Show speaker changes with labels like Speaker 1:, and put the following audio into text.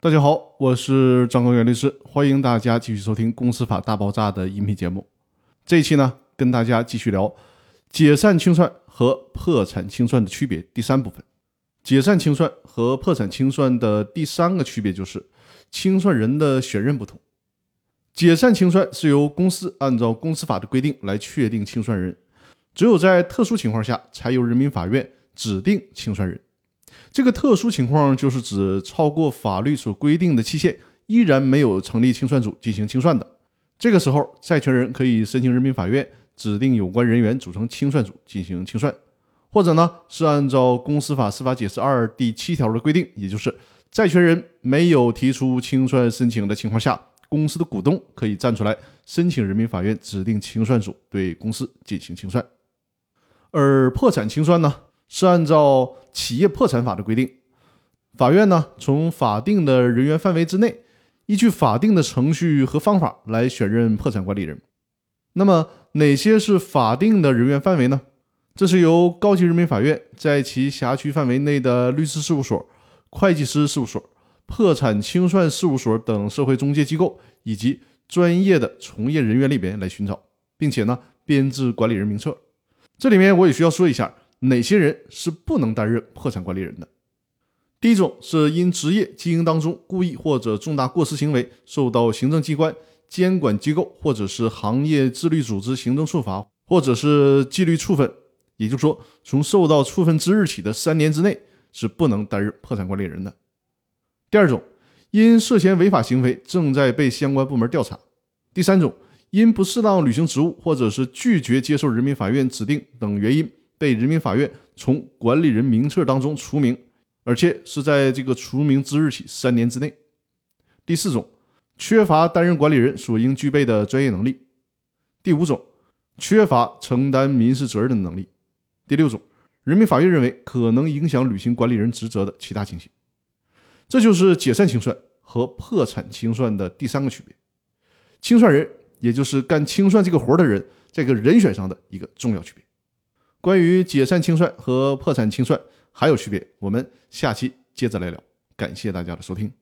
Speaker 1: 大家好，我是张高原律师，欢迎大家继续收听《公司法大爆炸》的音频节目。这一期呢，跟大家继续聊解散清算和破产清算的区别。第三部分，解散清算和破产清算的第三个区别就是清算人的选任不同。解散清算是由公司按照公司法的规定来确定清算人，只有在特殊情况下，才由人民法院指定清算人。这个特殊情况就是指超过法律所规定的期限，依然没有成立清算组进行清算的。这个时候，债权人可以申请人民法院指定有关人员组成清算组进行清算，或者呢是按照《公司法司法解释二》第七条的规定，也就是债权人没有提出清算申请的情况下，公司的股东可以站出来申请人民法院指定清算组对公司进行清算。而破产清算呢？是按照企业破产法的规定，法院呢从法定的人员范围之内，依据法定的程序和方法来选任破产管理人。那么哪些是法定的人员范围呢？这是由高级人民法院在其辖区范围内的律师事务所、会计师事务所、破产清算事务所等社会中介机构以及专业的从业人员里边来寻找，并且呢编制管理人名册。这里面我也需要说一下。哪些人是不能担任破产管理人的？第一种是因职业经营当中故意或者重大过失行为受到行政机关、监管机构或者是行业自律组织行政处罚或者是纪律处分，也就是说，从受到处分之日起的三年之内是不能担任破产管理人的。第二种，因涉嫌违法行为正在被相关部门调查。第三种，因不适当履行职务或者是拒绝接受人民法院指定等原因。被人民法院从管理人名册当中除名，而且是在这个除名之日起三年之内。第四种，缺乏担任管理人所应具备的专业能力。第五种，缺乏承担民事责任的能力。第六种，人民法院认为可能影响履行管理人职责的其他情形。这就是解散清算和破产清算的第三个区别。清算人，也就是干清算这个活的人，这个人选上的一个重要区别。关于解散清算和破产清算还有区别，我们下期接着来聊。感谢大家的收听。